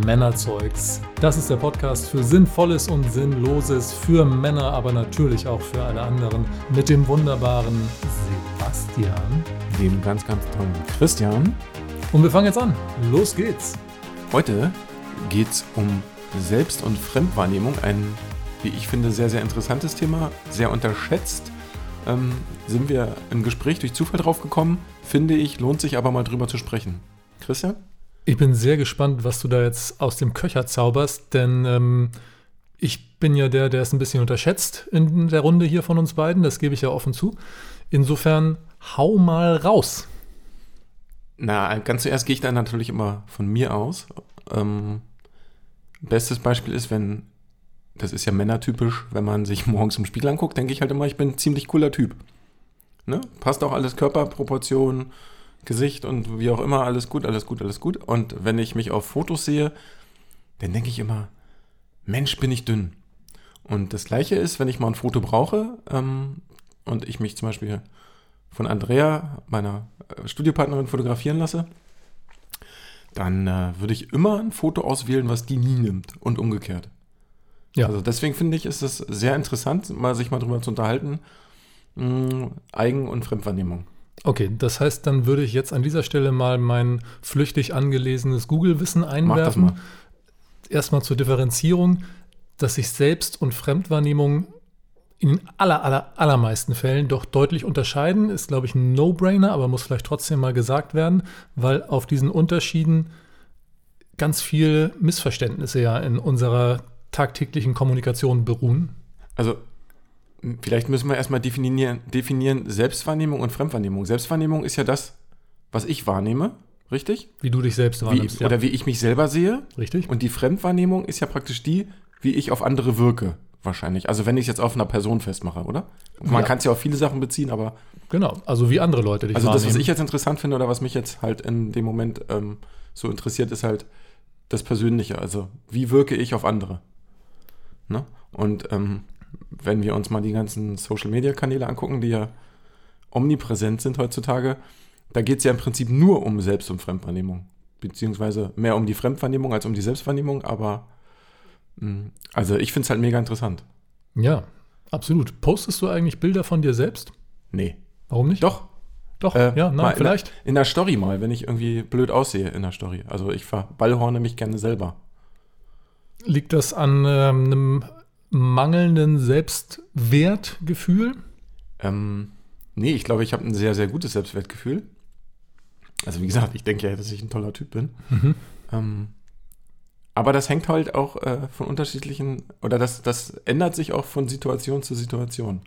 Männerzeugs. Das ist der Podcast für Sinnvolles und Sinnloses, für Männer, aber natürlich auch für alle anderen. Mit dem wunderbaren Sebastian. Dem ganz, ganz tollen Christian. Und wir fangen jetzt an. Los geht's. Heute geht's um Selbst- und Fremdwahrnehmung. Ein, wie ich finde, sehr, sehr interessantes Thema, sehr unterschätzt. Ähm, sind wir im Gespräch durch Zufall drauf gekommen. Finde ich, lohnt sich aber mal drüber zu sprechen. Christian? Ich bin sehr gespannt, was du da jetzt aus dem Köcher zauberst, denn ähm, ich bin ja der, der es ein bisschen unterschätzt in der Runde hier von uns beiden. Das gebe ich ja offen zu. Insofern hau mal raus. Na, ganz zuerst gehe ich da natürlich immer von mir aus. Ähm, bestes Beispiel ist, wenn, das ist ja männertypisch, wenn man sich morgens im Spiegel anguckt, denke ich halt immer, ich bin ein ziemlich cooler Typ. Ne? Passt auch alles Körperproportionen, Gesicht und wie auch immer, alles gut, alles gut, alles gut. Und wenn ich mich auf Fotos sehe, dann denke ich immer, Mensch, bin ich dünn. Und das gleiche ist, wenn ich mal ein Foto brauche ähm, und ich mich zum Beispiel von Andrea, meiner äh, Studiopartnerin, fotografieren lasse, dann äh, würde ich immer ein Foto auswählen, was die nie nimmt und umgekehrt. Ja. Also deswegen finde ich, ist es sehr interessant, mal sich mal drüber zu unterhalten. Mh, Eigen- und Fremdwahrnehmung. Okay, das heißt, dann würde ich jetzt an dieser Stelle mal mein flüchtig angelesenes Google-Wissen einwerfen. Mach das mal. Erstmal zur Differenzierung, dass sich Selbst- und Fremdwahrnehmung in den aller, aller, allermeisten Fällen doch deutlich unterscheiden, ist, glaube ich, ein No-Brainer, aber muss vielleicht trotzdem mal gesagt werden, weil auf diesen Unterschieden ganz viele Missverständnisse ja in unserer tagtäglichen Kommunikation beruhen. Also Vielleicht müssen wir erstmal definieren, definieren Selbstwahrnehmung und Fremdwahrnehmung. Selbstwahrnehmung ist ja das, was ich wahrnehme, richtig? Wie du dich selbst wahrnimmst. Wie, oder wie ich mich selber sehe. Richtig. Und die Fremdwahrnehmung ist ja praktisch die, wie ich auf andere wirke, wahrscheinlich. Also wenn ich es jetzt auf einer Person festmache, oder? Man ja. kann es ja auf viele Sachen beziehen, aber. Genau, also wie andere Leute dich Also wahrnehmen. das, was ich jetzt interessant finde oder was mich jetzt halt in dem Moment ähm, so interessiert, ist halt das Persönliche. Also wie wirke ich auf andere? Ne? Und ähm, wenn wir uns mal die ganzen Social-Media-Kanäle angucken, die ja omnipräsent sind heutzutage, da geht es ja im Prinzip nur um Selbst- und Fremdwahrnehmung. Beziehungsweise mehr um die Fremdwahrnehmung als um die Selbstwahrnehmung, aber hm, also ich finde es halt mega interessant. Ja, absolut. Postest du eigentlich Bilder von dir selbst? Nee. Warum nicht? Doch. Doch, äh, ja, nein, vielleicht. In der, in der, Story mal, wenn ich irgendwie blöd aussehe in der Story. Also ich verballhorne mich gerne selber. Liegt das an ähm, einem mangelnden Selbstwertgefühl? Ähm, nee, ich glaube, ich habe ein sehr, sehr gutes Selbstwertgefühl. Also wie gesagt, ich denke ja, dass ich ein toller Typ bin. Mhm. Ähm, aber das hängt halt auch äh, von unterschiedlichen, oder das, das ändert sich auch von Situation zu Situation.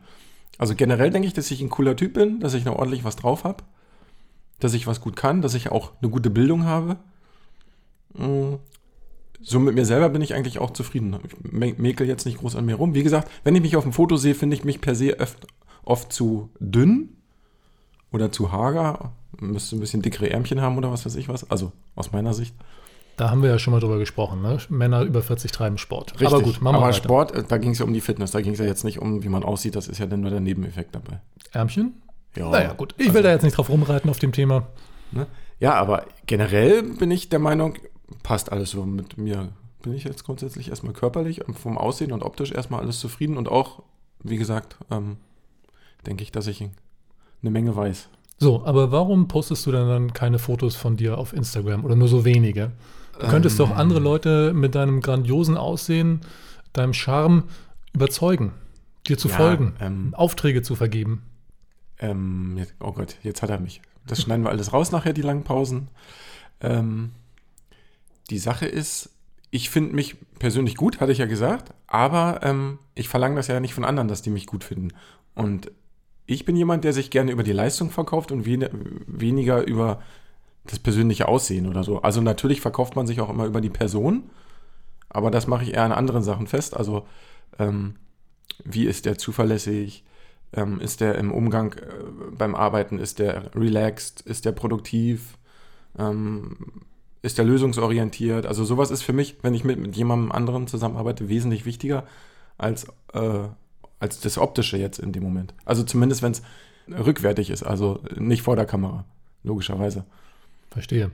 Also generell denke ich, dass ich ein cooler Typ bin, dass ich noch ordentlich was drauf habe, dass ich was gut kann, dass ich auch eine gute Bildung habe. So mit mir selber bin ich eigentlich auch zufrieden. Ich mäkel jetzt nicht groß an mir rum. Wie gesagt, wenn ich mich auf dem Foto sehe, finde ich mich per se oft, oft zu dünn oder zu hager. Müsste ein bisschen dickere Ärmchen haben oder was weiß ich was. Also aus meiner Sicht. Da haben wir ja schon mal drüber gesprochen, ne? Männer über 40 treiben Sport. Richtig. Aber gut, machen wir Aber weiter. Sport, äh, da ging es ja um die Fitness. Da ging es ja jetzt nicht um, wie man aussieht. Das ist ja dann nur der Nebeneffekt dabei. Ärmchen? Ja. Naja, gut. Ich will also, da jetzt nicht drauf rumreiten auf dem Thema. Ne? Ja, aber generell bin ich der Meinung, passt alles so mit mir. Bin ich jetzt grundsätzlich erstmal körperlich, vom Aussehen und optisch erstmal alles zufrieden und auch, wie gesagt, ähm, denke ich, dass ich eine Menge weiß. So, aber warum postest du denn dann keine Fotos von dir auf Instagram oder nur so wenige? Du könntest ähm, doch andere Leute mit deinem grandiosen Aussehen, deinem Charme überzeugen, dir zu ja, folgen, ähm, Aufträge zu vergeben. Ähm, jetzt, oh Gott, jetzt hat er mich. Das schneiden wir alles raus nachher, die langen Pausen. Ähm, die Sache ist, ich finde mich persönlich gut, hatte ich ja gesagt, aber ähm, ich verlange das ja nicht von anderen, dass die mich gut finden. Und ich bin jemand, der sich gerne über die Leistung verkauft und wen weniger über das persönliche Aussehen oder so. Also natürlich verkauft man sich auch immer über die Person, aber das mache ich eher an anderen Sachen fest. Also ähm, wie ist der zuverlässig? Ähm, ist der im Umgang äh, beim Arbeiten? Ist der relaxed? Ist der produktiv? Ähm, ist der lösungsorientiert? Also sowas ist für mich, wenn ich mit, mit jemandem anderen zusammenarbeite, wesentlich wichtiger als, äh, als das Optische jetzt in dem Moment. Also zumindest, wenn es rückwärtig ist, also nicht vor der Kamera, logischerweise. Verstehe.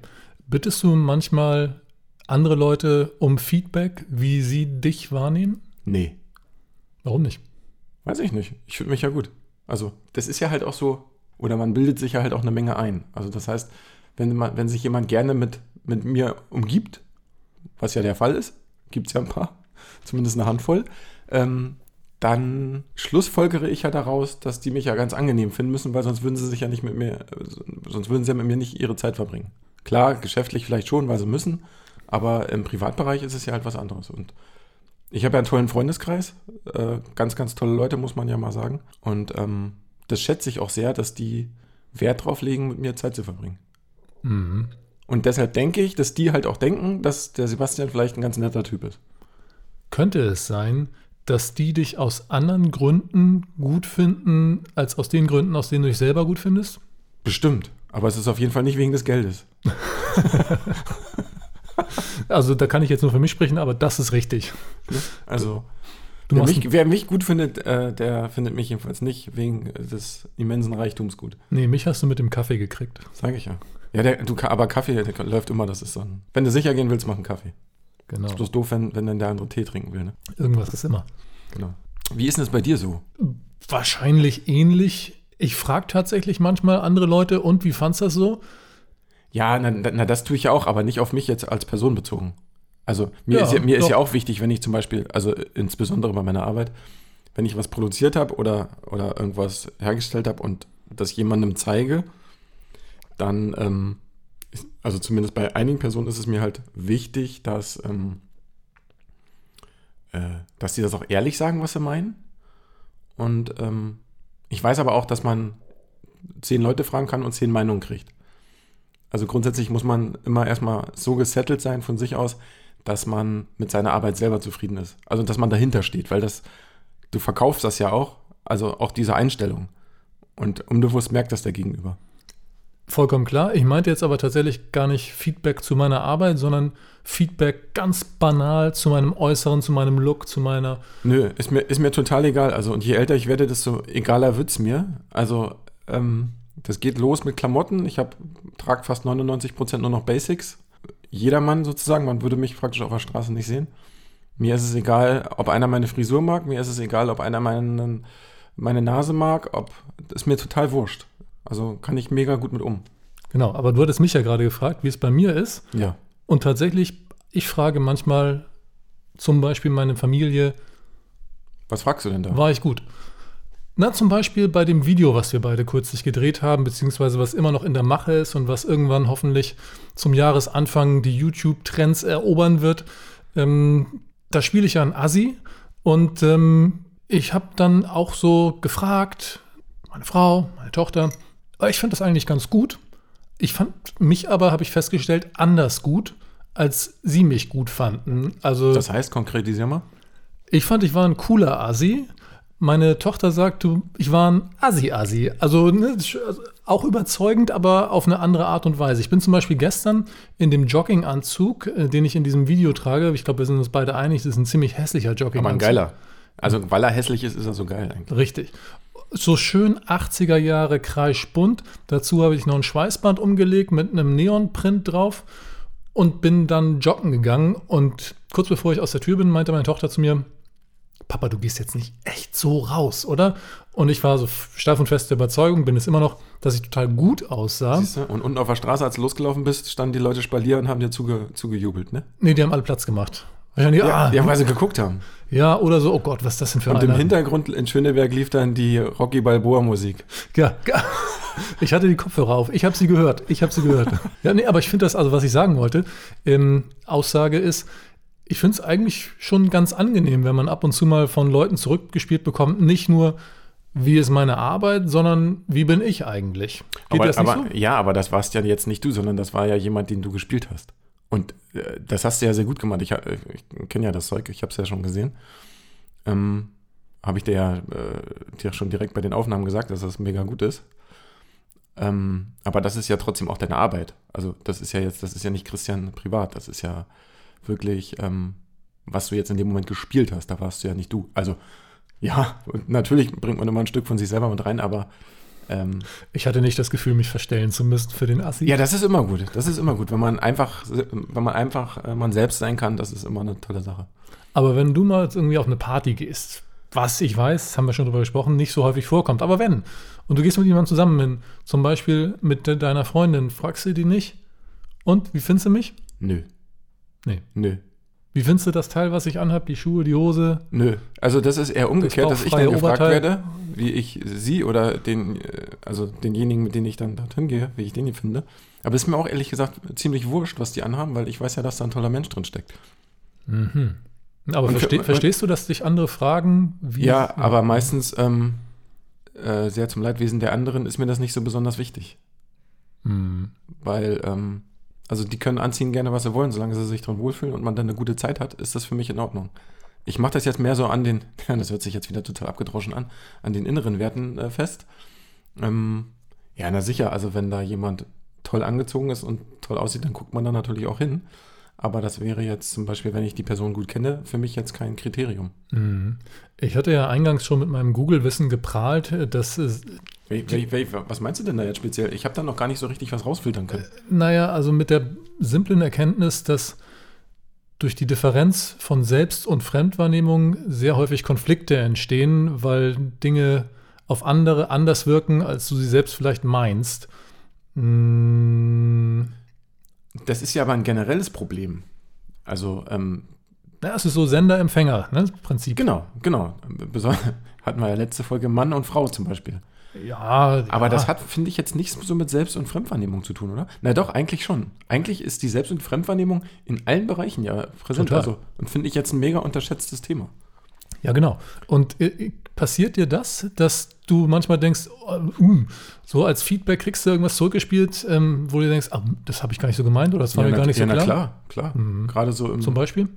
Bittest du manchmal andere Leute um Feedback, wie sie dich wahrnehmen? Nee. Warum nicht? Weiß ich nicht. Ich fühle mich ja gut. Also, das ist ja halt auch so, oder man bildet sich ja halt auch eine Menge ein. Also, das heißt, wenn, man, wenn sich jemand gerne mit, mit mir umgibt, was ja der Fall ist, gibt es ja ein paar, zumindest eine Handvoll, ähm, dann schlussfolgere ich ja daraus, dass die mich ja ganz angenehm finden müssen, weil sonst würden sie sich ja nicht mit mir, sonst würden sie ja mit mir nicht ihre Zeit verbringen. Klar, geschäftlich vielleicht schon, weil sie müssen, aber im Privatbereich ist es ja halt was anderes. Und ich habe ja einen tollen Freundeskreis, äh, ganz, ganz tolle Leute, muss man ja mal sagen. Und ähm, das schätze ich auch sehr, dass die Wert drauf legen, mit mir Zeit zu verbringen. Mhm. Und deshalb denke ich, dass die halt auch denken, dass der Sebastian vielleicht ein ganz netter Typ ist. Könnte es sein, dass die dich aus anderen Gründen gut finden, als aus den Gründen, aus denen du dich selber gut findest? Bestimmt. Aber es ist auf jeden Fall nicht wegen des Geldes. also da kann ich jetzt nur für mich sprechen, aber das ist richtig. Also wer mich, wer, mich, gut findet, äh, der findet mich jedenfalls nicht wegen des immensen Reichtums gut. Nee, mich hast du mit dem Kaffee gekriegt. Sag ich ja. Ja, der, du, aber Kaffee der läuft immer, das ist so ein. Wenn du sicher gehen willst, mach einen Kaffee. Genau. Ist bloß doof, wenn, wenn dann der andere Tee trinken will. Ne? Irgendwas ist immer. Genau. Wie ist denn das bei dir so? Wahrscheinlich ähnlich. Ich frage tatsächlich manchmal andere Leute, und wie fandst du das so? Ja, na, na, das tue ich ja auch, aber nicht auf mich jetzt als Person bezogen. Also mir, ja, ist, ja, mir ist ja auch wichtig, wenn ich zum Beispiel, also insbesondere bei meiner Arbeit, wenn ich was produziert habe oder, oder irgendwas hergestellt habe und das jemandem zeige, dann ähm, also zumindest bei einigen Personen ist es mir halt wichtig, dass, ähm, äh, dass sie das auch ehrlich sagen, was sie meinen. Und ähm, ich weiß aber auch, dass man zehn Leute fragen kann und zehn Meinungen kriegt. Also grundsätzlich muss man immer erstmal so gesettelt sein von sich aus, dass man mit seiner Arbeit selber zufrieden ist. Also dass man dahinter steht, weil das, du verkaufst das ja auch, also auch diese Einstellung. Und unbewusst merkt das der Gegenüber. Vollkommen klar. Ich meinte jetzt aber tatsächlich gar nicht Feedback zu meiner Arbeit, sondern Feedback ganz banal zu meinem Äußeren, zu meinem Look, zu meiner. Nö, ist mir, ist mir total egal. Also, und je älter ich werde, desto egaler wird es mir. Also, ähm, das geht los mit Klamotten. Ich trage fast 99 Prozent nur noch Basics. Jedermann sozusagen. Man würde mich praktisch auf der Straße nicht sehen. Mir ist es egal, ob einer meine Frisur mag. Mir ist es egal, ob einer meinen, meine Nase mag. Ob, ist mir total wurscht. Also kann ich mega gut mit um. Genau, aber du hattest mich ja gerade gefragt, wie es bei mir ist. Ja. Und tatsächlich, ich frage manchmal zum Beispiel meine Familie. Was fragst du denn da? War ich gut? Na, zum Beispiel bei dem Video, was wir beide kürzlich gedreht haben, beziehungsweise was immer noch in der Mache ist und was irgendwann hoffentlich zum Jahresanfang die YouTube-Trends erobern wird. Ähm, da spiele ich ja ein Assi und ähm, ich habe dann auch so gefragt, meine Frau, meine Tochter, ich fand das eigentlich ganz gut. Ich fand mich aber, habe ich festgestellt, anders gut, als sie mich gut fanden. Also, das heißt, konkretisier mal. Ich fand, ich war ein cooler Asi. Meine Tochter sagt, du, ich war ein Asi-Asi. Also, ne, auch überzeugend, aber auf eine andere Art und Weise. Ich bin zum Beispiel gestern in dem Jogginganzug, äh, den ich in diesem Video trage. Ich glaube, wir sind uns beide einig, das ist ein ziemlich hässlicher Jogginganzug. Aber ein geiler. Also, weil er hässlich ist, ist er so geil eigentlich. Richtig so schön 80er Jahre kreischbunt. Dazu habe ich noch ein Schweißband umgelegt mit einem Neonprint drauf und bin dann joggen gegangen. Und kurz bevor ich aus der Tür bin, meinte meine Tochter zu mir, Papa, du gehst jetzt nicht echt so raus, oder? Und ich war so steif und fest der Überzeugung, bin es immer noch, dass ich total gut aussah. Siehst du? Und unten auf der Straße, als du losgelaufen bist, standen die Leute Spalier und haben dir zuge, zugejubelt, ne? Nee, die haben alle Platz gemacht. Wahrscheinlich, ja, ah, ja, weil sie geguckt haben. Ja, oder so, oh Gott, was ist das denn für ein Und im Hintergrund in Schöneberg lief dann die Rocky Balboa Musik. Ja, ich hatte die Kopfhörer auf. Ich habe sie gehört. Ich habe sie gehört. ja, nee, aber ich finde das, also was ich sagen wollte, ähm, Aussage ist, ich finde es eigentlich schon ganz angenehm, wenn man ab und zu mal von Leuten zurückgespielt bekommt, nicht nur, wie ist meine Arbeit, sondern wie bin ich eigentlich. Geht aber, aber so? Ja, aber das warst ja jetzt nicht du, sondern das war ja jemand, den du gespielt hast. Und das hast du ja sehr gut gemacht. Ich, ich kenne ja das Zeug, ich habe es ja schon gesehen. Ähm, habe ich dir ja äh, dir schon direkt bei den Aufnahmen gesagt, dass das mega gut ist. Ähm, aber das ist ja trotzdem auch deine Arbeit. Also das ist ja jetzt, das ist ja nicht Christian privat, das ist ja wirklich, ähm, was du jetzt in dem Moment gespielt hast, da warst du ja nicht du. Also ja, natürlich bringt man immer ein Stück von sich selber mit rein, aber Ähm, ich hatte nicht das Gefühl, mich verstellen zu müssen für den Assi. Ja, das ist immer gut. Das ist immer gut. Wenn man einfach, wenn man einfach äh, man selbst sein kann, das ist immer eine tolle Sache. Aber wenn du mal irgendwie auf eine Party gehst, was ich weiß, haben wir schon drüber gesprochen, nicht so häufig vorkommt, aber wenn, und du gehst mit jemandem zusammen hin, zum Beispiel mit de deiner Freundin, fragst du die nicht, und wie findest du mich? Nö. Nee. Nö. Wie findest du das Teil, was ich anhabe, die Schuhe, die Hose? Nö, also das ist eher umgekehrt, das dass ich dann gefragt Oberteil. werde, wie ich sie oder den, äh, also denjenigen, mit denen ich dann dorthin gehe, wie ich den hier finde. Aber es ist mir auch ehrlich gesagt ziemlich wurscht, was die anhaben, weil ich weiß ja, dass da ein toller Mensch drin steckt. Mhm. Aber verste, verstehst du, dass dich andere fragen, wie. Ja, aber meistens ähm, äh, sehr zum Leidwesen der anderen ist mir das nicht so besonders wichtig. Mhm. Weil ähm, also die können anziehen gerne, was sie wollen, solange sie sich drin wohlfühlen und man dann eine gute Zeit hat, ist das für mich in Ordnung. Ich mache das jetzt mehr so an den, das hört sich jetzt wieder total abgedroschen an, an den inneren Werten äh, fest. Ähm, ja, na sicher, also wenn da jemand toll angezogen ist und toll aussieht, dann guckt man da natürlich auch hin. Aber das wäre jetzt zum Beispiel, wenn ich die Person gut kenne, für mich jetzt kein Kriterium. Mhm. Ich hatte ja eingangs schon mit meinem Google-Wissen geprahlt, dass es. Was meinst du denn da jetzt speziell? Ich habe da noch gar nicht so richtig was rausfiltern können. Äh, naja, also mit der simplen Erkenntnis, dass durch die Differenz von Selbst- und Fremdwahrnehmung sehr häufig Konflikte entstehen, weil Dinge auf andere anders wirken, als du sie selbst vielleicht meinst. Hm. Das ist ja aber ein generelles Problem. Also, ähm, ja, es ist so Sender-Empfänger, ne? Prinzip. Genau, genau. Besonders hatten wir ja letzte Folge Mann und Frau zum Beispiel. Ja. Aber ja. das hat, finde ich, jetzt nichts so mit Selbst- und Fremdwahrnehmung zu tun, oder? Na doch, eigentlich schon. Eigentlich ist die Selbst- und Fremdwahrnehmung in allen Bereichen ja präsent. Total. Also, und finde ich jetzt ein mega unterschätztes Thema. Ja, genau. Und äh, passiert dir das, dass du manchmal denkst, oh, um, so als Feedback kriegst du irgendwas zurückgespielt, ähm, wo du denkst, ah, das habe ich gar nicht so gemeint oder das war ja, mir gar nicht ja, so klar? Ja, klar, klar. Mhm. Gerade so im, Zum Beispiel?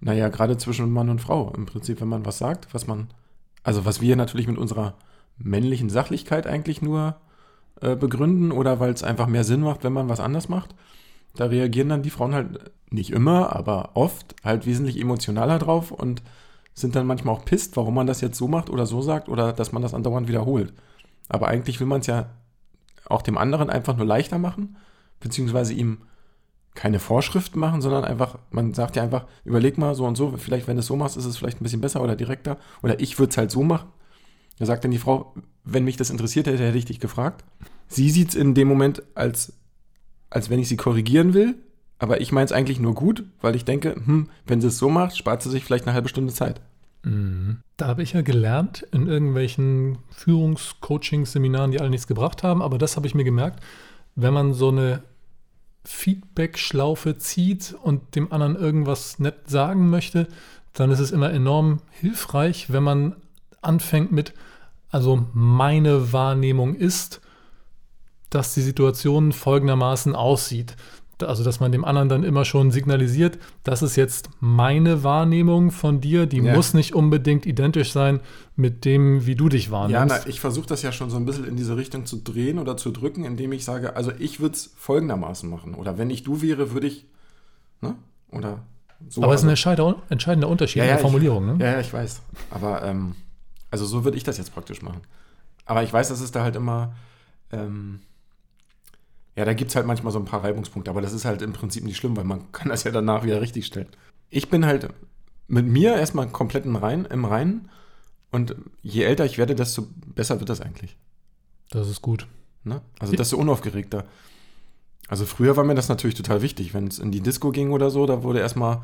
Naja, gerade zwischen Mann und Frau. Im Prinzip, wenn man was sagt, was man, also was wir natürlich mit unserer männlichen Sachlichkeit eigentlich nur äh, begründen oder weil es einfach mehr Sinn macht, wenn man was anders macht, da reagieren dann die Frauen halt nicht immer, aber oft halt wesentlich emotionaler drauf und sind dann manchmal auch pisst, warum man das jetzt so macht oder so sagt oder dass man das andauernd wiederholt. Aber eigentlich will man es ja auch dem anderen einfach nur leichter machen, beziehungsweise ihm keine Vorschriften machen, sondern einfach, man sagt ja einfach, überleg mal so und so, vielleicht wenn du es so machst, ist es vielleicht ein bisschen besser oder direkter. Oder ich würde es halt so machen. Da sagt dann die Frau, wenn mich das interessiert hätte, hätte ich dich gefragt. Sie sieht es in dem Moment als, als wenn ich sie korrigieren will, aber ich meine es eigentlich nur gut, weil ich denke, hm, wenn sie es so macht, spart sie sich vielleicht eine halbe Stunde Zeit. Mhm. Da habe ich ja gelernt in irgendwelchen Führungscoaching-Seminaren, die alle nichts gebracht haben, aber das habe ich mir gemerkt, wenn man so eine Feedback-Schlaufe zieht und dem anderen irgendwas nett sagen möchte, dann ist es immer enorm hilfreich, wenn man anfängt mit, also meine Wahrnehmung ist, dass die Situation folgendermaßen aussieht also dass man dem anderen dann immer schon signalisiert, das ist jetzt meine Wahrnehmung von dir, die ja. muss nicht unbedingt identisch sein mit dem, wie du dich wahrnimmst. Ja, na, ich versuche das ja schon so ein bisschen in diese Richtung zu drehen oder zu drücken, indem ich sage, also ich würde es folgendermaßen machen. Oder wenn ich du wäre, würde ich, ne? Oder so. Aber es ist ein also, entscheidender Unterschied ja, ja, in der Formulierung, ich, ne? Ja, ja, ich weiß. Aber, ähm, also so würde ich das jetzt praktisch machen. Aber ich weiß, dass es da halt immer, ähm, ja, da gibt es halt manchmal so ein paar Reibungspunkte, aber das ist halt im Prinzip nicht schlimm, weil man kann das ja danach wieder richtigstellen. Ich bin halt mit mir erstmal komplett im Reinen, im Reinen und je älter ich werde, desto besser wird das eigentlich. Das ist gut. Ne? Also desto unaufgeregter. Also früher war mir das natürlich total wichtig, wenn es in die Disco ging oder so, da wurde erstmal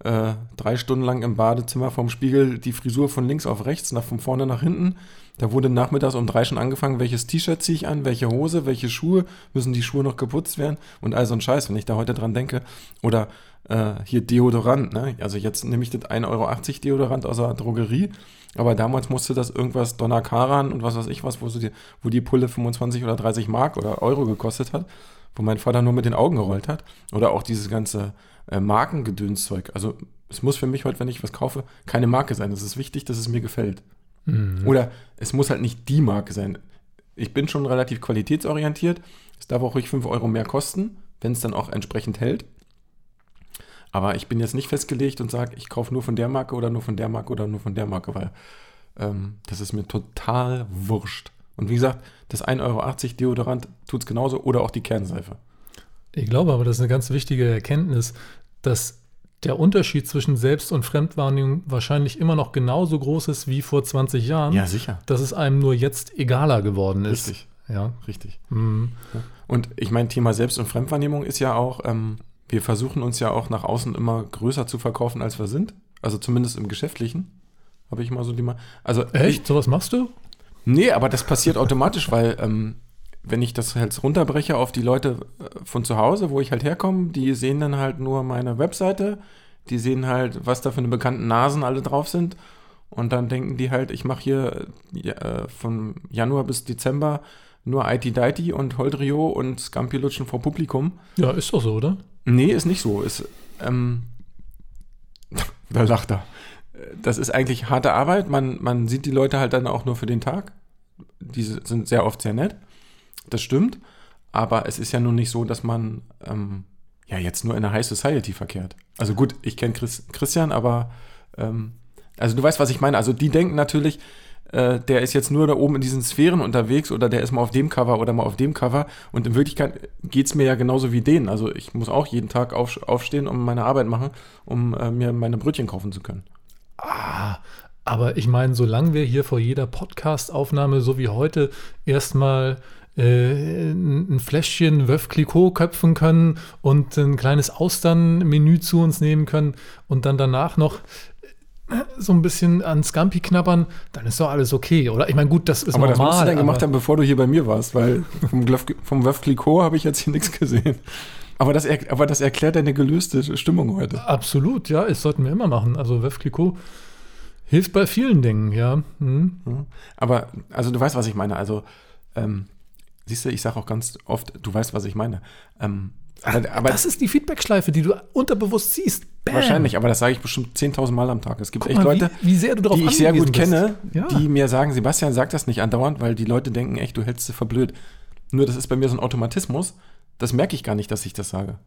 äh, drei Stunden lang im Badezimmer vorm Spiegel die Frisur von links auf rechts, nach von vorne nach hinten. Da wurde nachmittags um drei schon angefangen, welches T-Shirt ziehe ich an, welche Hose, welche Schuhe, müssen die Schuhe noch geputzt werden und all so ein Scheiß, wenn ich da heute dran denke. Oder äh, hier Deodorant, ne? Also jetzt nehme ich das 1,80 Euro Deodorant aus der Drogerie, aber damals musste das irgendwas Donnerkaran und was weiß ich was, wo, so die, wo die Pulle 25 oder 30 Mark oder Euro gekostet hat, wo mein Vater nur mit den Augen gerollt hat. Oder auch dieses ganze äh, Markengedönszeug. Also es muss für mich heute, wenn ich was kaufe, keine Marke sein. Es ist wichtig, dass es mir gefällt. Mhm. Oder es muss halt nicht die Marke sein. Ich bin schon relativ qualitätsorientiert. Es darf auch ruhig 5 Euro mehr kosten, wenn es dann auch entsprechend hält. Aber ich bin jetzt nicht festgelegt und sage, ich kaufe nur von der Marke oder nur von der Marke oder nur von der Marke, weil ähm, das ist mir total wurscht. Und wie gesagt, das 1,80 Euro Deodorant tut es genauso oder auch die Kernseife. Ich glaube aber, das ist eine ganz wichtige Erkenntnis, dass der Unterschied zwischen Selbst- und Fremdwahrnehmung wahrscheinlich immer noch genauso groß ist wie vor 20 Jahren. Ja, sicher. Dass es einem nur jetzt egaler geworden ist. Richtig. Ja. Richtig. Mhm. Und ich meine, Thema Selbst- und Fremdwahrnehmung ist ja auch, ähm, wir versuchen uns ja auch nach außen immer größer zu verkaufen, als wir sind. Also zumindest im Geschäftlichen. Habe ich mal so die mal. Also Echt? Sowas machst du? Nee, aber das passiert automatisch, weil ähm, wenn ich das halt runterbreche auf die Leute äh, von zu Hause, wo ich halt herkomme, die sehen dann halt nur meine Webseite, die sehen halt, was da für eine bekannten Nasen alle drauf sind. Und dann denken die halt, ich mache hier äh, von Januar bis Dezember nur IT-Deity und Holdrio und Scampi lutschen vor Publikum. Ja, ist doch so, oder? Nee, ist nicht so. Ist, ähm, da lacht er. Das ist eigentlich harte Arbeit. Man, man sieht die Leute halt dann auch nur für den Tag. Die sind sehr oft sehr nett. Das stimmt. Aber es ist ja nun nicht so, dass man ähm, ja jetzt nur in der High Society verkehrt. Also gut, ich kenne Chris, Christian, aber ähm, also du weißt, was ich meine. Also die denken natürlich, äh, der ist jetzt nur da oben in diesen Sphären unterwegs oder der ist mal auf dem Cover oder mal auf dem Cover. Und in Wirklichkeit geht es mir ja genauso wie denen. Also ich muss auch jeden Tag auf, aufstehen und meine Arbeit machen, um äh, mir meine Brötchen kaufen zu können. Ah, aber ich meine, solange wir hier vor jeder Podcast-Aufnahme, so wie heute, erstmal äh, ein Fläschchen Wöf Clicquot köpfen können und ein kleines Austernmenü zu uns nehmen können und dann danach noch äh, so ein bisschen an Scampi knabbern, dann ist doch alles okay, oder? Ich meine, gut, das ist aber normal. Aber das musst du dann gemacht haben, bevor du hier bei mir warst, weil vom, vom Wöf Clicquot habe ich jetzt hier nichts gesehen. Aber das, aber das erklärt deine gelöste Stimmung heute. Absolut, ja, das sollten wir immer machen. Also Wöf Clicquot hilft bei vielen Dingen, ja. Hm. Aber, also du weißt, was ich meine. Also, ähm, Siehst du, ich sage auch ganz oft, du weißt, was ich meine. Ähm, aber, aber, das ist die Feedback-Schleife, die du unterbewusst siehst. Bam. Wahrscheinlich, aber das sage ich bestimmt 10.000 Mal am Tag. Es gibt Guck echt mal, Leute, wie, wie die ich sehr gut kenne, ja. die mir sagen, Sebastian, sag das nicht andauernd, weil die Leute denken echt, du hältst sie verblöd. Nur das ist bei mir so ein Automatismus, das merke ich gar nicht, dass ich das sage.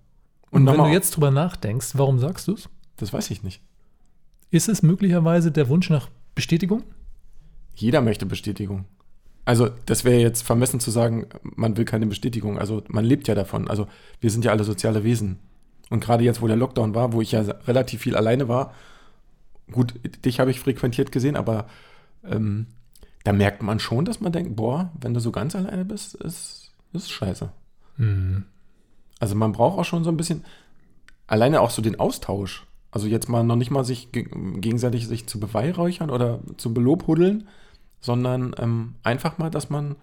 Und, Und wenn du jetzt drüber nachdenkst, warum sagst du es? Das weiß ich nicht. Ist es möglicherweise der Wunsch nach Bestätigung? Jeder möchte Bestätigung. Also, das wäre jetzt vermessen zu sagen, man will keine Bestätigung. Also, man lebt ja davon. Also, wir sind ja alle soziale Wesen. Und gerade jetzt, wo der Lockdown war, wo ich ja relativ viel alleine war, gut, dich habe ich frequentiert gesehen, aber ähm, da merkt man schon, dass man denkt, boah, wenn du so ganz alleine bist, ist, ist scheiße. Mhm. Also, man braucht auch schon so ein bisschen, alleine auch so den Austausch. Also, jetzt mal noch nicht mal sich gegenseitig sich zu beweihräuchern oder zu belobhudeln, sondern ähm, einfach mal, dass man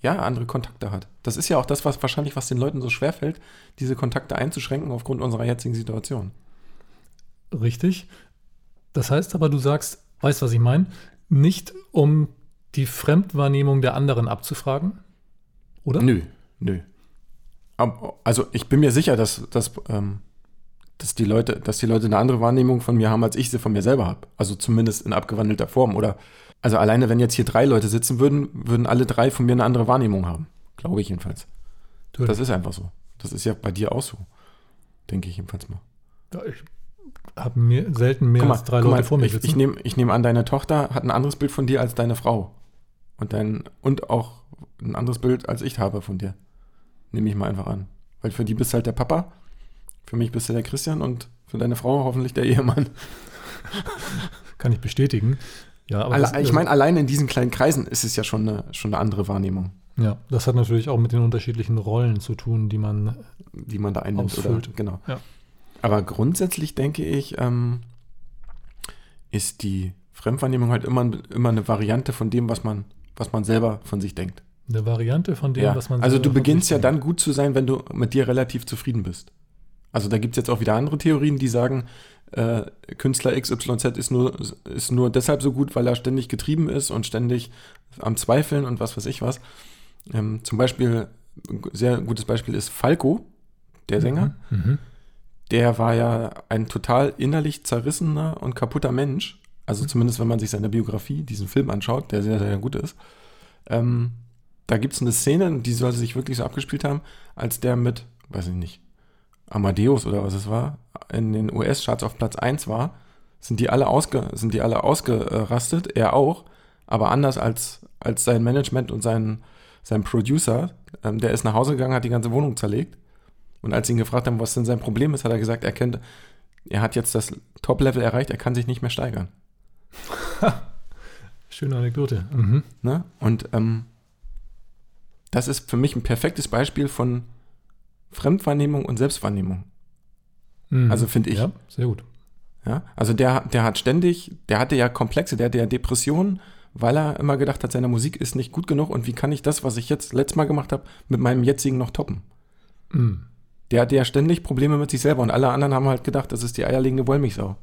ja andere Kontakte hat. Das ist ja auch das, was wahrscheinlich, was den Leuten so schwer fällt, diese Kontakte einzuschränken aufgrund unserer jetzigen Situation. Richtig. Das heißt aber, du sagst, weißt was ich meine? Nicht um die Fremdwahrnehmung der anderen abzufragen, oder? Nö, nö. Also ich bin mir sicher, dass, dass, ähm, dass, die Leute, dass die Leute eine andere Wahrnehmung von mir haben, als ich sie von mir selber habe. Also zumindest in abgewandelter Form oder also alleine, wenn jetzt hier drei Leute sitzen würden, würden alle drei von mir eine andere Wahrnehmung haben. Glaube ich jedenfalls. Du, das ist einfach so. Das ist ja bei dir auch so. Denke ich jedenfalls mal. Ja, ich habe mir selten mehr mal, als drei Leute mal, vor mir ich, sitzen. Ich nehme ich nehm an, deine Tochter hat ein anderes Bild von dir als deine Frau. Und, dein, und auch ein anderes Bild, als ich habe von dir. Nehme ich mal einfach an. Weil für die bist du halt der Papa, für mich bist du der Christian und für deine Frau hoffentlich der Ehemann. Kann ich bestätigen. Ja, Alle, ich meine, allein in diesen kleinen Kreisen ist es ja schon eine, schon eine andere Wahrnehmung. Ja, das hat natürlich auch mit den unterschiedlichen Rollen zu tun, die man, die man da einnimmt. Ausfüllt. Oder, genau. Ja. Aber grundsätzlich denke ich, ähm, ist die Fremdwahrnehmung halt immer, immer eine Variante von dem, was man, was man selber von sich denkt. Eine Variante von dem, ja. was man Also du beginnst ja dann gut zu sein, wenn du mit dir relativ zufrieden bist. Also da gibt es jetzt auch wieder andere Theorien, die sagen, äh, Künstler XYZ ist nur, ist nur deshalb so gut, weil er ständig getrieben ist und ständig am Zweifeln und was weiß ich was. Ähm, zum Beispiel, ein sehr gutes Beispiel ist Falco, der mhm, Sänger. Mhm. Der war ja ein total innerlich zerrissener und kaputter Mensch. Also mhm. zumindest, wenn man sich seine Biografie, diesen Film anschaut, der sehr, sehr gut ist. Ähm, da gibt es eine Szene, die sollte sich wirklich so abgespielt haben, als der mit, weiß ich nicht, Amadeus oder was es war, in den US-Charts auf Platz 1 war, sind die alle, ausge, sind die alle ausgerastet, er auch. aber anders als, als sein Management und sein, sein Producer. Ähm, der ist nach Hause gegangen, hat die ganze Wohnung zerlegt. Und als sie ihn gefragt haben, was denn sein Problem ist, hat er gesagt, er kennt, er hat jetzt das Top-Level erreicht, er kann sich nicht mehr steigern. Schöne Anekdote. Mhm. Ne? Und ähm, das ist für mich ein perfektes Beispiel von Fremdwahrnehmung und Selbstwahrnehmung. Mhm. Also finde ich. Ja, sehr gut. Ja, also der, der hat ständig, der hatte ja Komplexe, der hatte ja Depressionen, weil er immer gedacht hat, seine Musik ist nicht gut genug und wie kann ich das, was ich jetzt letztes Mal gemacht habe, mit meinem jetzigen noch toppen? Mhm. Der hatte ja ständig Probleme mit sich selber und alle anderen haben halt gedacht, das ist die eierlegende Wollmilchsau.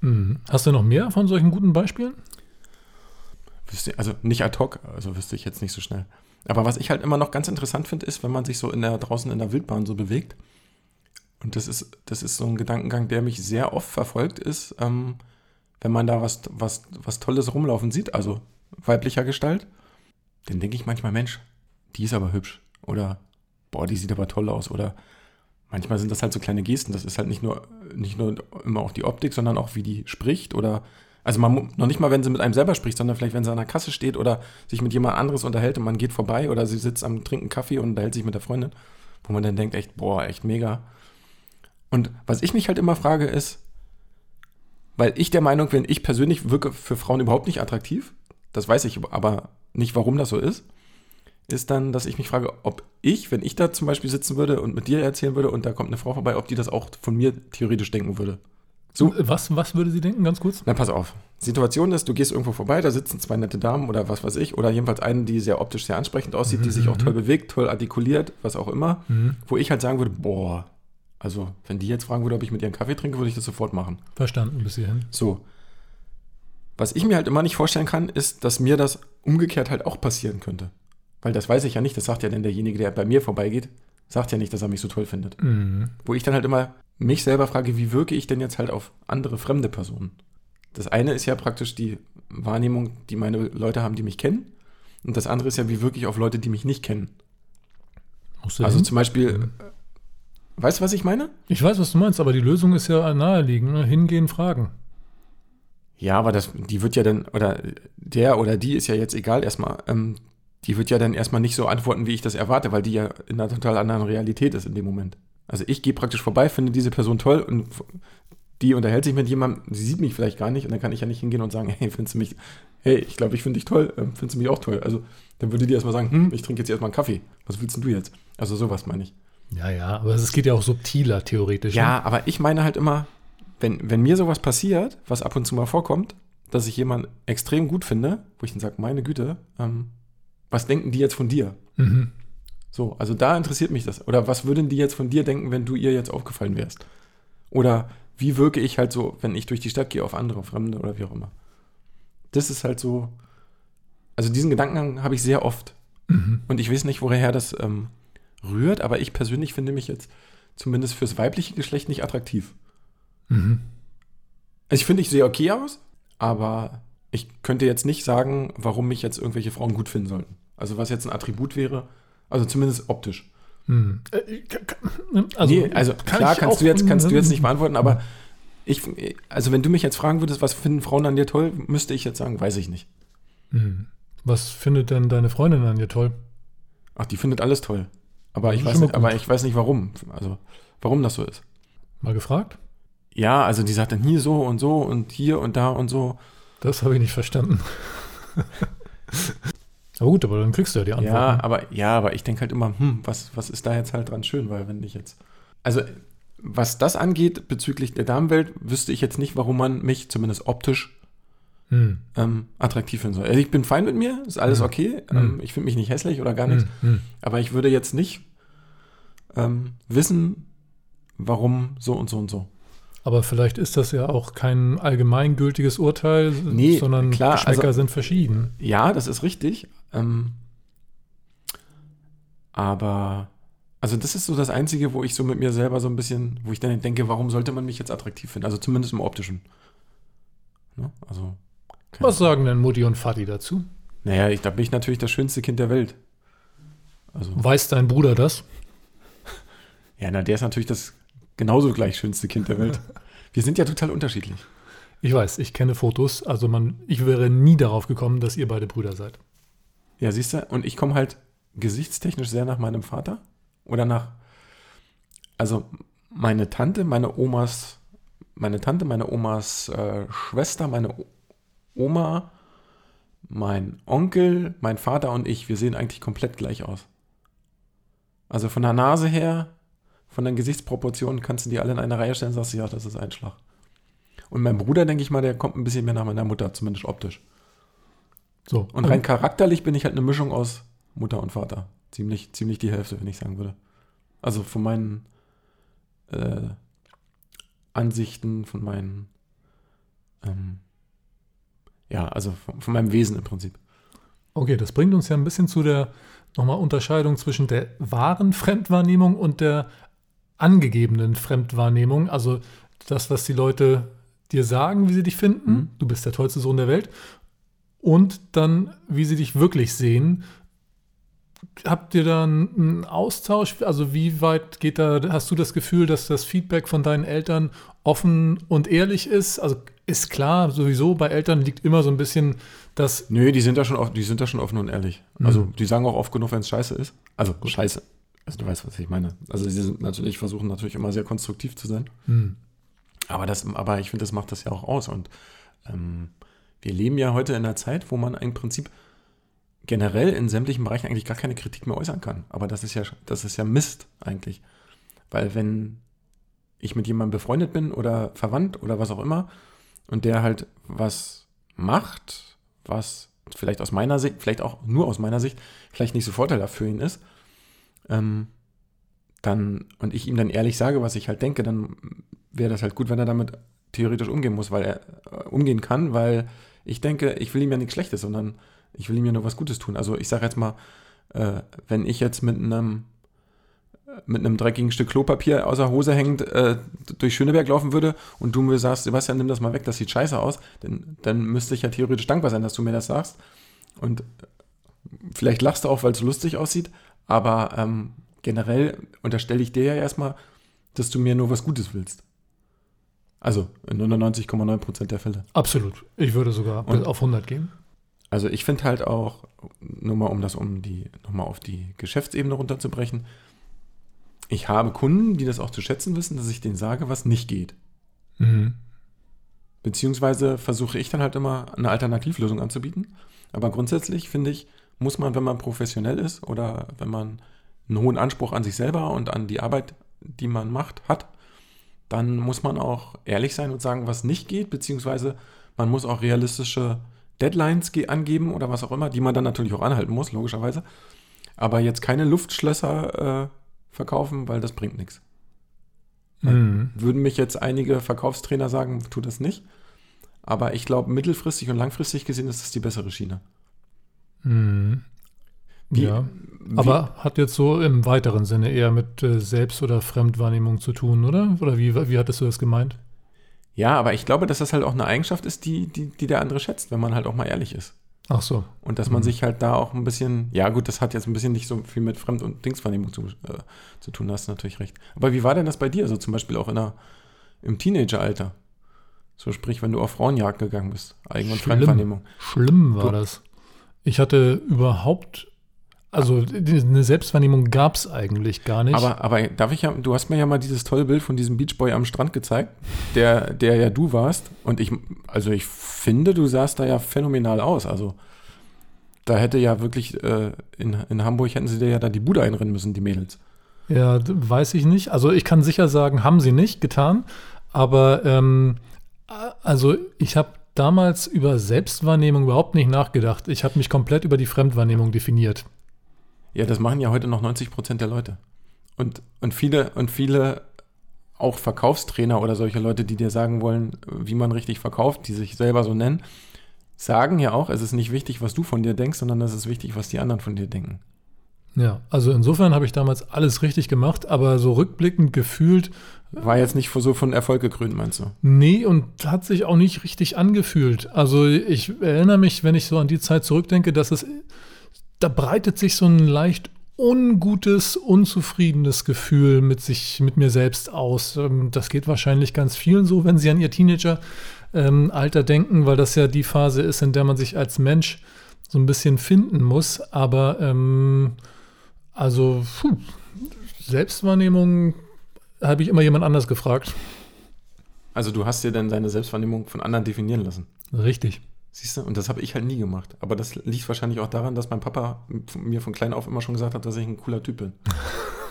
Mhm. Hast du noch mehr von solchen guten Beispielen? Also nicht ad hoc, also wüsste ich jetzt nicht so schnell. Aber was ich halt immer noch ganz interessant finde, ist, wenn man sich so in der, draußen in der Wildbahn so bewegt, und das ist, das ist so ein Gedankengang, der mich sehr oft verfolgt, ist, ähm, wenn man da was, was, was Tolles rumlaufen sieht, also weiblicher Gestalt, dann denke ich manchmal, Mensch, die ist aber hübsch. Oder, boah, die sieht aber toll aus. Oder manchmal sind das halt so kleine Gesten. Das ist halt nicht nur, nicht nur immer auch die Optik, sondern auch wie die spricht oder also man noch nicht mal, wenn sie mit einem selber spricht, sondern vielleicht, wenn sie an der Kasse steht oder sich mit jemand anderes unterhält und man geht vorbei oder sie sitzt am Trinken Kaffee und unterhält sich mit der Freundin, wo man dann denkt, echt, boah, echt mega. Und was ich mich halt immer frage ist, weil ich der Meinung bin, ich persönlich wirke für Frauen überhaupt nicht attraktiv, das weiß ich aber nicht, warum das so ist, ist dann, dass ich mich frage, ob ich, wenn ich da zum Beispiel sitzen würde und mit dir erzählen würde und da kommt eine Frau vorbei, ob die das auch von mir theoretisch denken würde. So. Was, was würde sie denken, ganz kurz? Na, pass auf. Situation ist, du gehst irgendwo vorbei, da sitzen zwei nette Damen oder was weiß ich, oder jedenfalls eine, die sehr optisch sehr ansprechend aussieht, mhm, die sich auch mhm. toll bewegt, toll artikuliert, was auch immer, mhm. wo ich halt sagen würde, boah, also, wenn die jetzt fragen würde, ob ich mit ihr einen Kaffee trinke, würde ich das sofort machen. Verstanden bis hierhin. So. Was ich mir halt immer nicht vorstellen kann, ist, dass mir das umgekehrt halt auch passieren könnte. Weil das weiß ich ja nicht. Das sagt ja dann derjenige, der bei mir vorbeigeht, sagt ja nicht, dass er mich so toll findet. Mhm. Wo ich dann halt immer mich selber frage, wie wirke ich denn jetzt halt auf andere fremde Personen? Das eine ist ja praktisch die Wahrnehmung, die meine Leute haben, die mich kennen. Und das andere ist ja, wie wirke ich auf Leute, die mich nicht kennen. Also zum Beispiel, mhm. Weißt du, was ich meine? Ich weiß, was du meinst, aber die Lösung ist ja naheliegend. Ne? Hingehen, fragen. Ja, aber das, die wird ja dann, oder der oder die ist ja jetzt egal erstmal, ähm, die wird ja dann erstmal nicht so antworten, wie ich das erwarte, weil die ja in einer total anderen Realität ist in dem Moment. Also ich gehe praktisch vorbei, finde diese Person toll und die unterhält sich mit jemandem, sie sieht mich vielleicht gar nicht und dann kann ich ja nicht hingehen und sagen, hey, findest du mich, hey, ich glaube, ich finde dich toll, ähm, findest du mich auch toll. Also dann würde die erstmal sagen, hm, ich trinke jetzt erstmal einen Kaffee. Was willst denn du jetzt? Also sowas meine ich. Ja, ja, aber es geht ja auch subtiler theoretisch. Ja, ne? aber ich meine halt immer, wenn, wenn mir sowas passiert, was ab und zu mal vorkommt, dass ich jemanden extrem gut finde, wo ich dann sage, meine Güte, ähm, was denken die jetzt von dir? Mhm. So, also da interessiert mich das. Oder was würden die jetzt von dir denken, wenn du ihr jetzt aufgefallen wärst? Oder wie wirke ich halt so, wenn ich durch die Stadt gehe auf andere Fremde oder wie auch immer? Das ist halt so. Also diesen Gedanken habe ich sehr oft. Mhm. Und ich weiß nicht, woher das ähm, rührt, aber ich persönlich finde mich jetzt zumindest fürs weibliche Geschlecht nicht attraktiv. Mhm. Also ich finde, ich sehe okay aus, aber ich könnte jetzt nicht sagen, warum mich jetzt irgendwelche Frauen gut finden sollten. Also was jetzt ein Attribut wäre, also zumindest optisch. Hm. Also, nee, also klar kannst du jetzt kannst du jetzt nicht beantworten, aber ich, also wenn du mich jetzt fragen würdest, was finden Frauen an dir toll, müsste ich jetzt sagen, weiß ich nicht. Hm. Was findet denn deine Freundin an dir toll? Ach, die findet alles toll. Aber ich, weiß nicht, aber ich weiß nicht, warum. Also, warum das so ist. Mal gefragt? Ja, also die sagt dann hier so und so und hier und da und so. Das habe ich nicht verstanden. aber gut, aber dann kriegst du ja die Antwort. Ja, ne? aber, ja, aber ich denke halt immer, hm, was, was ist da jetzt halt dran schön, weil wenn ich jetzt. Also, was das angeht bezüglich der Damenwelt, wüsste ich jetzt nicht, warum man mich zumindest optisch hm. ähm, attraktiv finden soll. Also ich bin fein mit mir, ist alles hm. okay. Hm. Ähm, ich finde mich nicht hässlich oder gar nichts. Hm. hm. Aber ich würde jetzt nicht ähm, wissen, warum so und so und so. Aber vielleicht ist das ja auch kein allgemeingültiges Urteil, nee, sondern klar, Geschmäcker also, sind verschieden. Ja, das ist richtig. Ähm, aber, also das ist so das Einzige, wo ich so mit mir selber so ein bisschen, wo ich dann denke, warum sollte man mich jetzt attraktiv finden? Also zumindest im optischen. Ne? Also. Was sagen denn Mutti und Vati dazu? Naja, ich, da bin ich natürlich das schönste Kind der Welt. Also. Weiß dein Bruder das? Ja, na, der ist natürlich das genauso gleich schönste Kind der Welt. Wir sind ja total unterschiedlich. Ich weiß, ich kenne Fotos, also man, ich wäre nie darauf gekommen, dass ihr beide Brüder seid. Ja, siehst du, und ich komme halt gesichtstechnisch sehr nach meinem Vater oder nach, also meine Tante, meine Omas, meine Tante, meine Omas äh, Schwester, meine Oma, mein Onkel, mein Vater und ich, wir sehen eigentlich komplett gleich aus. Also von der Nase her, von den Gesichtsproportionen kannst du die alle in eine Reihe stellen, sagst du, ja, das ist ein Schlag. Und mein Bruder, denke ich mal, der kommt ein bisschen mehr nach meiner Mutter, zumindest optisch. So. Und rein charakterlich bin ich halt eine Mischung aus Mutter und Vater. Ziemlich, ziemlich die Hälfte, wenn ich sagen würde. Also von meinen äh, Ansichten, von meinen, ähm, ja, also von, von meinem Wesen im Prinzip. Okay, das bringt uns ja ein bisschen zu der nochmal Unterscheidung zwischen der wahren Fremdwahrnehmung und der angegebenen Fremdwahrnehmung. Also das, was die Leute dir sagen, wie sie dich finden. Mhm. Du bist der tollste Sohn der Welt. Und dann, wie sie dich wirklich sehen. Habt ihr da einen Austausch? Also wie weit geht da, hast du das Gefühl, dass das Feedback von deinen Eltern offen und ehrlich ist? Also ist klar, sowieso bei Eltern liegt immer so ein bisschen das. Nö, die sind da schon, die sind da schon offen und ehrlich. Mhm. Also die sagen auch oft genug, wenn es scheiße ist. Also scheiße. Also du weißt, was ich meine. Also sie sind natürlich, versuchen natürlich immer sehr konstruktiv zu sein. Mhm. Aber, das, aber ich finde, das macht das ja auch aus. Und ähm, wir leben ja heute in einer Zeit, wo man im Prinzip generell in sämtlichen Bereichen eigentlich gar keine Kritik mehr äußern kann. Aber das ist ja, das ist ja Mist eigentlich. Weil wenn ich mit jemandem befreundet bin oder verwandt oder was auch immer und der halt was macht, was vielleicht aus meiner Sicht, vielleicht auch nur aus meiner Sicht, vielleicht nicht so vorteilhaft für ihn ist, ähm, dann, und ich ihm dann ehrlich sage, was ich halt denke, dann wäre das halt gut, wenn er damit theoretisch umgehen muss, weil er äh, umgehen kann, weil ich denke, ich will ihm ja nichts Schlechtes, sondern ich will ihm ja nur was Gutes tun. Also ich sage jetzt mal, äh, wenn ich jetzt mit einem mit einem dreckigen Stück Klopapier aus der Hose hängend äh, durch Schöneberg laufen würde und du mir sagst, Sebastian, nimm das mal weg, das sieht scheiße aus, dann, dann müsste ich ja theoretisch dankbar sein, dass du mir das sagst. Und vielleicht lachst du auch, weil es lustig aussieht, aber ähm, generell unterstelle ich dir ja erstmal, dass du mir nur was Gutes willst. Also in 99,9% der Fälle. Absolut. Ich würde sogar Und, auf 100 gehen. Also ich finde halt auch, nur mal um das um die, nochmal auf die Geschäftsebene runterzubrechen, ich habe Kunden, die das auch zu schätzen wissen, dass ich denen sage, was nicht geht. Mhm. Beziehungsweise versuche ich dann halt immer eine Alternativlösung anzubieten. Aber grundsätzlich finde ich, muss man, wenn man professionell ist oder wenn man einen hohen Anspruch an sich selber und an die Arbeit, die man macht, hat, dann muss man auch ehrlich sein und sagen, was nicht geht, beziehungsweise man muss auch realistische Deadlines angeben oder was auch immer, die man dann natürlich auch anhalten muss, logischerweise. Aber jetzt keine Luftschlösser äh, verkaufen, weil das bringt nichts. Mhm. Würden mich jetzt einige Verkaufstrainer sagen, tu das nicht. Aber ich glaube, mittelfristig und langfristig gesehen ist das die bessere Schiene. Mhm. Wie, ja. Aber wie, hat jetzt so im weiteren Sinne eher mit äh, Selbst- oder Fremdwahrnehmung zu tun, oder? Oder wie, wie hattest du das gemeint? Ja, aber ich glaube, dass das halt auch eine Eigenschaft ist, die, die, die der andere schätzt, wenn man halt auch mal ehrlich ist. Ach so. Und dass man mhm. sich halt da auch ein bisschen, ja gut, das hat jetzt ein bisschen nicht so viel mit Fremd- und Dingswahrnehmung zu, äh, zu tun, da hast du natürlich recht. Aber wie war denn das bei dir? Also zum Beispiel auch in der, im Teenageralter? So sprich, wenn du auf Frauenjagd gegangen bist, Eigen- und Fremdwahrnehmung. Schlimm war du, das. Ich hatte überhaupt also eine Selbstwahrnehmung gab es eigentlich gar nicht. Aber, aber darf ich ja, du hast mir ja mal dieses tolle Bild von diesem Beachboy am Strand gezeigt, der, der ja du warst. Und ich, also ich finde, du sahst da ja phänomenal aus. Also da hätte ja wirklich, äh, in, in Hamburg hätten sie dir ja da die Bude einrennen müssen, die Mädels. Ja, weiß ich nicht. Also ich kann sicher sagen, haben sie nicht getan. Aber ähm, also ich habe damals über Selbstwahrnehmung überhaupt nicht nachgedacht. Ich habe mich komplett über die Fremdwahrnehmung definiert. Ja, das machen ja heute noch 90 Prozent der Leute. Und, und viele, und viele auch Verkaufstrainer oder solche Leute, die dir sagen wollen, wie man richtig verkauft, die sich selber so nennen, sagen ja auch, es ist nicht wichtig, was du von dir denkst, sondern es ist wichtig, was die anderen von dir denken. Ja, also insofern habe ich damals alles richtig gemacht, aber so rückblickend gefühlt. War jetzt nicht so von Erfolg gekrönt, meinst du? Nee, und hat sich auch nicht richtig angefühlt. Also ich erinnere mich, wenn ich so an die Zeit zurückdenke, dass es da breitet sich so ein leicht ungutes, unzufriedenes Gefühl mit sich, mit mir selbst aus. Ähm, das geht wahrscheinlich ganz vielen so, wenn sie an ihr Teenager ähm, denken, weil das ja die Phase ist, in der man sich als Mensch so ein bisschen finden muss. Aber ähm, also puh, Selbstwahrnehmung habe ich immer jemand anders gefragt. Also du hast dir dann deine Selbstwahrnehmung von anderen definieren lassen. Richtig. Siehst du, und das habe ich halt nie gemacht. Aber das liegt wahrscheinlich auch daran, dass mein Papa mir von klein auf immer schon gesagt hat, dass ich ein cooler Typ bin.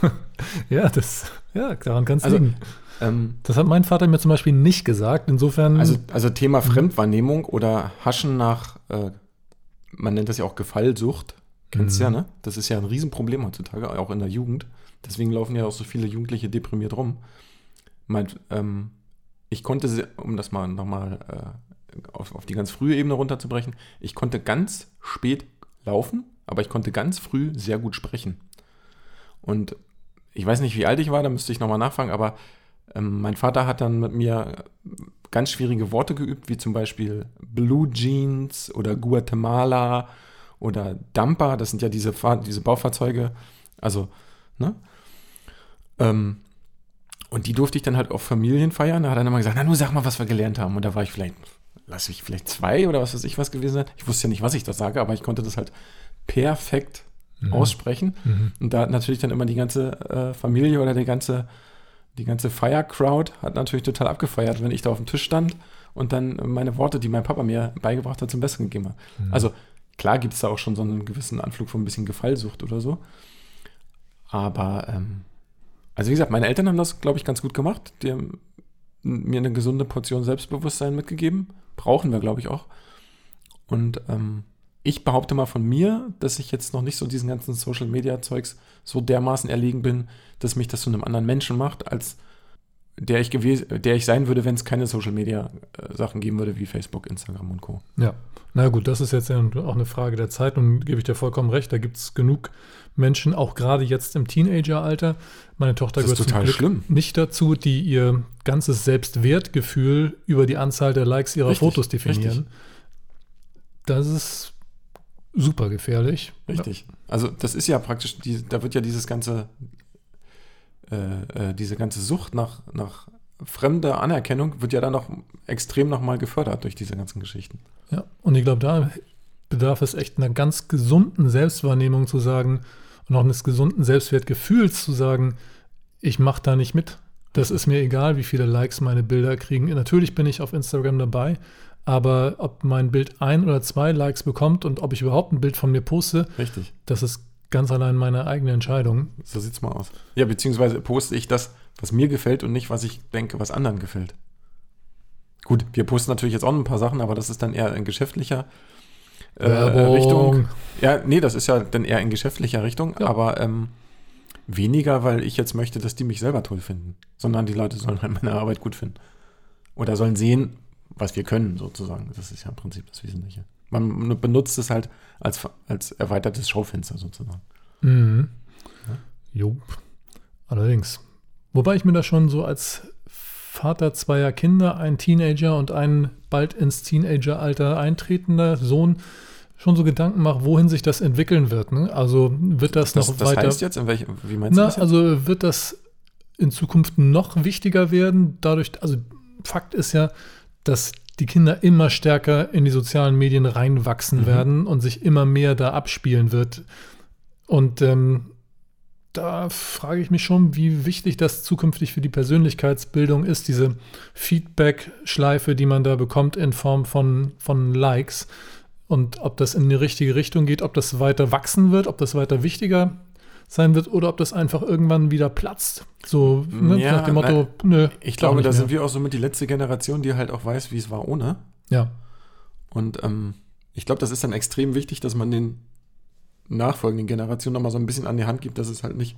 ja, das, ja, daran kann es also, liegen. Ähm, das hat mein Vater mir zum Beispiel nicht gesagt. Insofern. Also, also Thema Fremdwahrnehmung oder Haschen nach, äh, man nennt das ja auch Gefallsucht. Kennst du mhm. ja, ne? Das ist ja ein Riesenproblem heutzutage, auch in der Jugend. Deswegen laufen ja auch so viele Jugendliche deprimiert rum. Mein, ähm, ich konnte, um das mal nochmal äh, auf, auf die ganz frühe Ebene runterzubrechen, ich konnte ganz spät laufen, aber ich konnte ganz früh sehr gut sprechen. Und ich weiß nicht, wie alt ich war, da müsste ich nochmal nachfragen, aber ähm, mein Vater hat dann mit mir ganz schwierige Worte geübt, wie zum Beispiel Blue Jeans oder Guatemala oder Dumper, das sind ja diese, Fahr diese Baufahrzeuge, also, ne? Ähm, und die durfte ich dann halt auf Familien feiern. Da hat er dann immer gesagt, na nur sag mal, was wir gelernt haben. Und da war ich vielleicht, lass ich vielleicht zwei oder was weiß ich was gewesen sein. Ich wusste ja nicht, was ich da sage, aber ich konnte das halt perfekt mhm. aussprechen. Mhm. Und da hat natürlich dann immer die ganze äh, Familie oder die ganze, die ganze Feiercrowd hat natürlich total abgefeiert, wenn ich da auf dem Tisch stand und dann meine Worte, die mein Papa mir beigebracht hat, zum Besten gegeben hat. Mhm. Also klar gibt es da auch schon so einen gewissen Anflug von ein bisschen Gefallsucht oder so. Aber ähm, also wie gesagt, meine Eltern haben das, glaube ich, ganz gut gemacht. Die haben mir eine gesunde Portion Selbstbewusstsein mitgegeben. Brauchen wir, glaube ich, auch. Und ähm, ich behaupte mal von mir, dass ich jetzt noch nicht so diesen ganzen Social Media Zeugs so dermaßen erlegen bin, dass mich das zu einem anderen Menschen macht, als der ich gewesen, der ich sein würde, wenn es keine Social Media äh, Sachen geben würde wie Facebook, Instagram und Co. Ja, na gut, das ist jetzt auch eine Frage der Zeit und gebe ich dir vollkommen recht. Da gibt es genug Menschen, auch gerade jetzt im Teenageralter. Meine Tochter gehört zum Glück schlimm. nicht dazu, die ihr ganzes Selbstwertgefühl über die Anzahl der Likes ihrer richtig, Fotos definieren. Richtig. Das ist super gefährlich. Richtig. Ja. Also das ist ja praktisch, die, da wird ja dieses ganze, äh, äh, diese ganze Sucht nach, nach fremder Anerkennung wird ja dann noch extrem nochmal gefördert durch diese ganzen Geschichten. Ja, und ich glaube, da bedarf es echt einer ganz gesunden Selbstwahrnehmung zu sagen, und auch eines gesunden Selbstwertgefühls zu sagen, ich mache da nicht mit. Das ist mir egal, wie viele Likes meine Bilder kriegen. Natürlich bin ich auf Instagram dabei, aber ob mein Bild ein oder zwei Likes bekommt und ob ich überhaupt ein Bild von mir poste, Richtig. das ist ganz allein meine eigene Entscheidung. So sieht's mal aus. Ja, beziehungsweise poste ich das, was mir gefällt und nicht, was ich denke, was anderen gefällt. Gut, wir posten natürlich jetzt auch ein paar Sachen, aber das ist dann eher in geschäftlicher äh, Richtung. Ja, nee, das ist ja dann eher in geschäftlicher Richtung, ja. aber ähm, weniger, weil ich jetzt möchte, dass die mich selber toll finden, sondern die Leute sollen halt meine Arbeit gut finden. Oder sollen sehen, was wir können, sozusagen. Das ist ja im Prinzip das Wesentliche. Man benutzt es halt als, als erweitertes Schaufenster sozusagen. Mhm. Ja? Jo. Allerdings. Wobei ich mir das schon so als Vater zweier Kinder, ein Teenager und ein bald ins Teenageralter eintretender Sohn schon so Gedanken mache, wohin sich das entwickeln wird. Ne? Also wird das, das noch das weiter. Das heißt jetzt, in welch, wie meinst na, du das? Jetzt? Also wird das in Zukunft noch wichtiger werden? Dadurch, also Fakt ist ja, dass die Kinder immer stärker in die sozialen Medien reinwachsen mhm. werden und sich immer mehr da abspielen wird. Und ähm, da frage ich mich schon, wie wichtig das zukünftig für die Persönlichkeitsbildung ist, diese Feedback-Schleife, die man da bekommt in Form von, von Likes. Und ob das in die richtige Richtung geht, ob das weiter wachsen wird, ob das weiter wichtiger sein wird oder ob das einfach irgendwann wieder platzt. So ne, ja, nach dem Motto, nein, nö. Ich glaube, da sind wir auch so mit die letzte Generation, die halt auch weiß, wie es war ohne. Ja. Und ähm, ich glaube, das ist dann extrem wichtig, dass man den nachfolgenden Generationen nochmal so ein bisschen an die Hand gibt, dass es halt nicht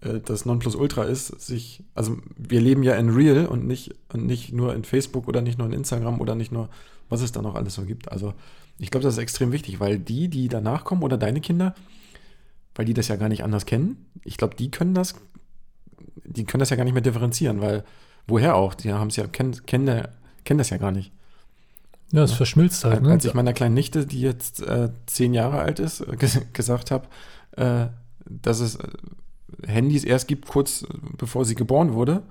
äh, das Nonplusultra ist, sich, also wir leben ja in Real und nicht, und nicht nur in Facebook oder nicht nur in Instagram oder nicht nur, was es da noch alles so gibt. Also ich glaube, das ist extrem wichtig, weil die, die danach kommen oder deine Kinder, weil die das ja gar nicht anders kennen, ich glaube, die können das, die können das ja gar nicht mehr differenzieren, weil woher auch? Die haben es ja, kennen, kennen, kennen das ja gar nicht. Ja, es verschmilzt halt. Ne? Als ich meiner kleinen Nichte, die jetzt äh, zehn Jahre alt ist, äh, gesagt habe, äh, dass es äh, Handys erst gibt, kurz bevor sie geboren wurde.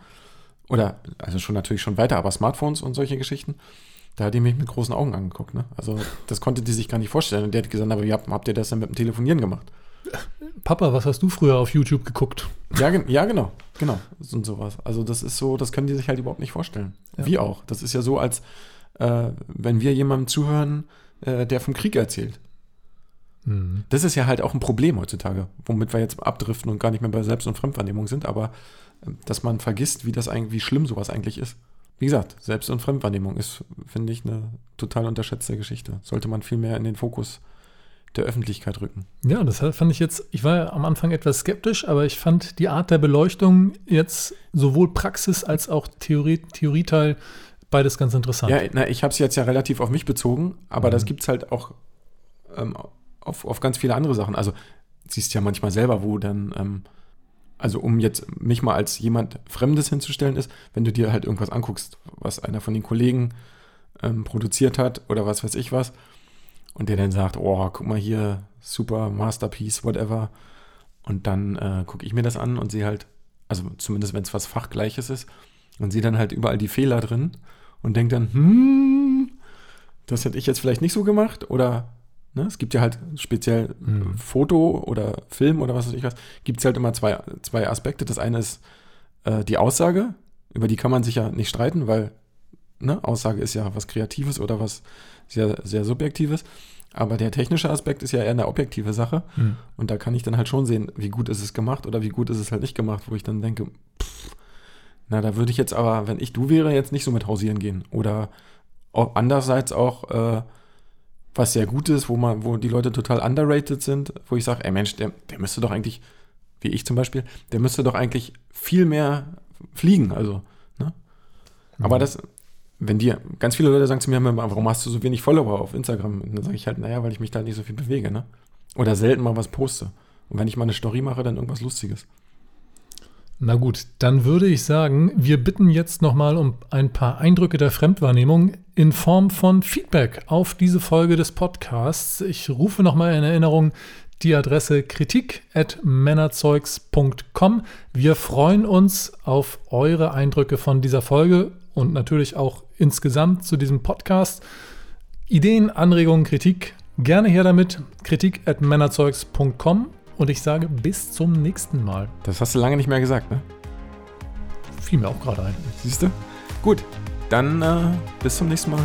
Oder, also schon natürlich schon weiter, aber Smartphones und solche Geschichten. Da hat die mich mit großen Augen angeguckt. Ne? Also, das konnte die sich gar nicht vorstellen. Und der hat gesagt, aber wie habt, habt ihr das denn mit dem Telefonieren gemacht? Papa, was hast du früher auf YouTube geguckt? Ja, ja genau, genau. Und sowas. Also, das ist so, das können die sich halt überhaupt nicht vorstellen. Ja. Wie auch. Das ist ja so, als äh, wenn wir jemandem zuhören, äh, der vom Krieg erzählt. Mhm. Das ist ja halt auch ein Problem heutzutage, womit wir jetzt abdriften und gar nicht mehr bei Selbst- und Fremdwahrnehmung sind, aber äh, dass man vergisst, wie das eigentlich, wie schlimm sowas eigentlich ist. Wie gesagt, Selbst- und Fremdwahrnehmung ist, finde ich, eine total unterschätzte Geschichte. Sollte man viel mehr in den Fokus der Öffentlichkeit rücken. Ja, das fand ich jetzt, ich war ja am Anfang etwas skeptisch, aber ich fand die Art der Beleuchtung jetzt sowohl Praxis als auch Theorie, Theorieteil beides ganz interessant. Ja, na, ich habe es jetzt ja relativ auf mich bezogen, aber mhm. das gibt es halt auch ähm, auf, auf ganz viele andere Sachen. Also siehst ja manchmal selber, wo dann, ähm, also um jetzt mich mal als jemand Fremdes hinzustellen ist, wenn du dir halt irgendwas anguckst, was einer von den Kollegen ähm, produziert hat oder was weiß ich was, und der dann sagt, oh, guck mal hier, super Masterpiece, whatever. Und dann äh, gucke ich mir das an und sehe halt, also zumindest wenn es was Fachgleiches ist, und sehe dann halt überall die Fehler drin und denke dann, hm, das hätte ich jetzt vielleicht nicht so gemacht oder ne, es gibt ja halt speziell mhm. Foto oder Film oder was weiß ich was, gibt es halt immer zwei, zwei Aspekte. Das eine ist äh, die Aussage, über die kann man sich ja nicht streiten, weil ne, Aussage ist ja was Kreatives oder was sehr, sehr Subjektives. Aber der technische Aspekt ist ja eher eine objektive Sache. Mhm. Und da kann ich dann halt schon sehen, wie gut ist es gemacht oder wie gut ist es halt nicht gemacht, wo ich dann denke, pff, na, da würde ich jetzt aber, wenn ich du wäre, jetzt nicht so mit hausieren gehen. Oder auch andererseits auch, äh, was sehr gut ist, wo man, wo die Leute total underrated sind, wo ich sage, ey Mensch, der, der müsste doch eigentlich, wie ich zum Beispiel, der müsste doch eigentlich viel mehr fliegen. Also, ne? Mhm. Aber das, wenn dir, ganz viele Leute sagen zu mir, warum hast du so wenig Follower auf Instagram? Und dann sage ich halt, naja, weil ich mich da nicht so viel bewege, ne? Oder selten mal was poste. Und wenn ich mal eine Story mache, dann irgendwas Lustiges. Na gut, dann würde ich sagen, wir bitten jetzt nochmal um ein paar Eindrücke der Fremdwahrnehmung in Form von Feedback auf diese Folge des Podcasts. Ich rufe nochmal in Erinnerung die Adresse kritik.männerzeugs.com. Wir freuen uns auf eure Eindrücke von dieser Folge und natürlich auch insgesamt zu diesem Podcast. Ideen, Anregungen, Kritik, gerne her damit. kritik.männerzeugs.com und ich sage bis zum nächsten Mal. Das hast du lange nicht mehr gesagt, ne? Fiel mir auch gerade ein. Siehst du? Gut, dann äh, bis zum nächsten Mal.